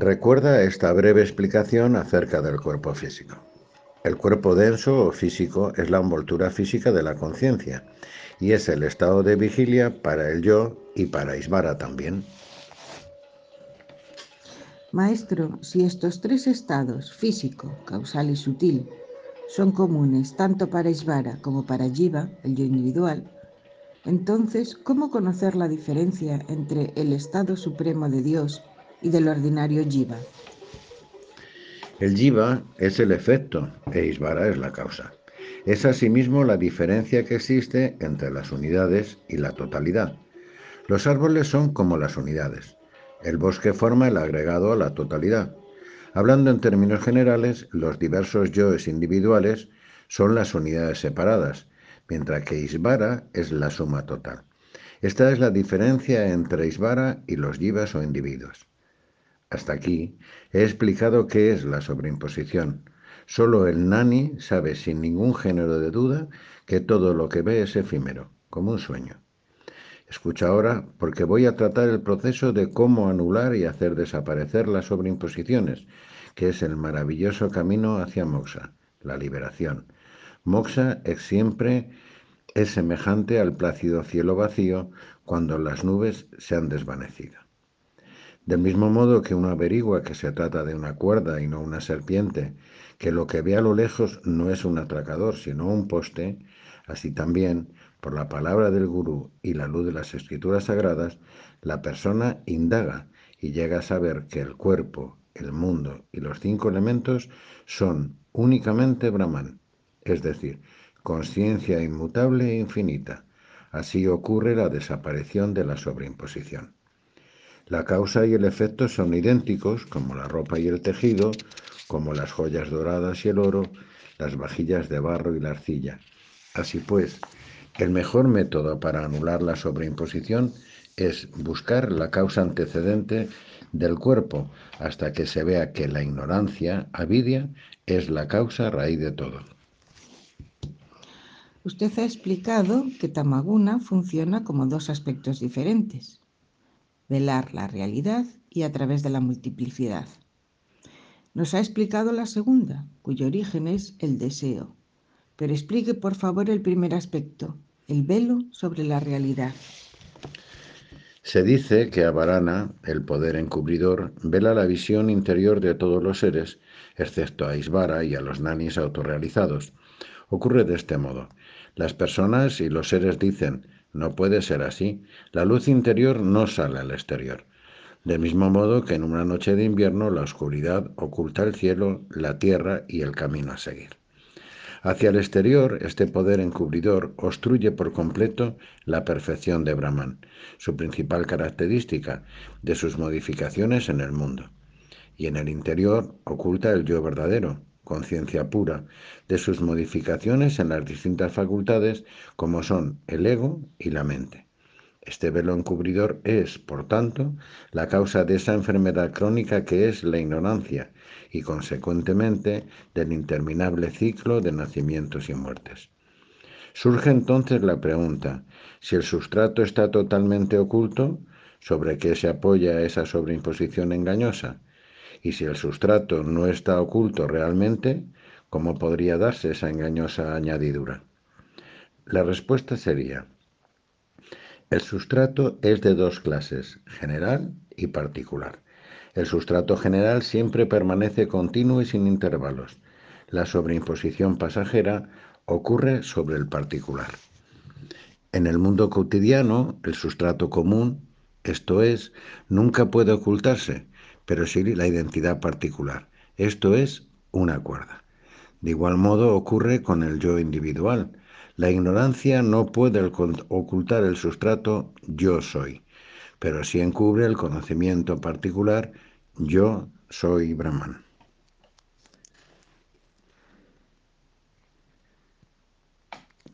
Recuerda esta breve explicación acerca del cuerpo físico. El cuerpo denso o físico es la envoltura física de la conciencia y es el estado de vigilia para el yo y para Isvara también. Maestro, si estos tres estados, físico, causal y sutil, son comunes tanto para Isvara como para Jiva, el yo individual, entonces, ¿cómo conocer la diferencia entre el estado supremo de Dios y del ordinario Jiva? El Jiva es el efecto e Isvara es la causa. Es asimismo la diferencia que existe entre las unidades y la totalidad. Los árboles son como las unidades. El bosque forma el agregado a la totalidad. Hablando en términos generales, los diversos yoes individuales son las unidades separadas, mientras que Isvara es la suma total. Esta es la diferencia entre Isvara y los yivas o individuos. Hasta aquí he explicado qué es la sobreimposición. Solo el nani sabe sin ningún género de duda que todo lo que ve es efímero, como un sueño. Escucha ahora porque voy a tratar el proceso de cómo anular y hacer desaparecer las sobreimposiciones, que es el maravilloso camino hacia moksha, la liberación. Moksha es siempre es semejante al plácido cielo vacío cuando las nubes se han desvanecido. Del mismo modo que uno averigua que se trata de una cuerda y no una serpiente, que lo que ve a lo lejos no es un atracador, sino un poste, así también, por la palabra del gurú y la luz de las escrituras sagradas, la persona indaga y llega a saber que el cuerpo, el mundo y los cinco elementos son únicamente Brahman, es decir, conciencia inmutable e infinita. Así ocurre la desaparición de la sobreimposición. La causa y el efecto son idénticos, como la ropa y el tejido, como las joyas doradas y el oro, las vajillas de barro y la arcilla. Así pues, el mejor método para anular la sobreimposición es buscar la causa antecedente del cuerpo hasta que se vea que la ignorancia, avidia, es la causa raíz de todo. Usted ha explicado que Tamaguna funciona como dos aspectos diferentes velar la realidad y a través de la multiplicidad. Nos ha explicado la segunda, cuyo origen es el deseo. Pero explique por favor el primer aspecto, el velo sobre la realidad. Se dice que a Varana, el poder encubridor, vela la visión interior de todos los seres, excepto a Isvara y a los nanis autorrealizados. Ocurre de este modo. Las personas y los seres dicen, no puede ser así. La luz interior no sale al exterior. Del mismo modo que en una noche de invierno la oscuridad oculta el cielo, la tierra y el camino a seguir. Hacia el exterior, este poder encubridor obstruye por completo la perfección de Brahman, su principal característica de sus modificaciones en el mundo. Y en el interior oculta el yo verdadero, conciencia pura, de sus modificaciones en las distintas facultades como son el ego y la mente. Este velo encubridor es, por tanto, la causa de esa enfermedad crónica que es la ignorancia y, consecuentemente, del interminable ciclo de nacimientos y muertes. Surge entonces la pregunta, si el sustrato está totalmente oculto, ¿sobre qué se apoya esa sobreimposición engañosa? Y si el sustrato no está oculto realmente, ¿cómo podría darse esa engañosa añadidura? La respuesta sería, el sustrato es de dos clases, general y particular. El sustrato general siempre permanece continuo y sin intervalos. La sobreimposición pasajera ocurre sobre el particular. En el mundo cotidiano, el sustrato común, esto es, nunca puede ocultarse, pero sí la identidad particular. Esto es una cuerda. De igual modo ocurre con el yo individual. La ignorancia no puede ocultar el sustrato yo soy, pero sí encubre el conocimiento particular yo soy Brahman.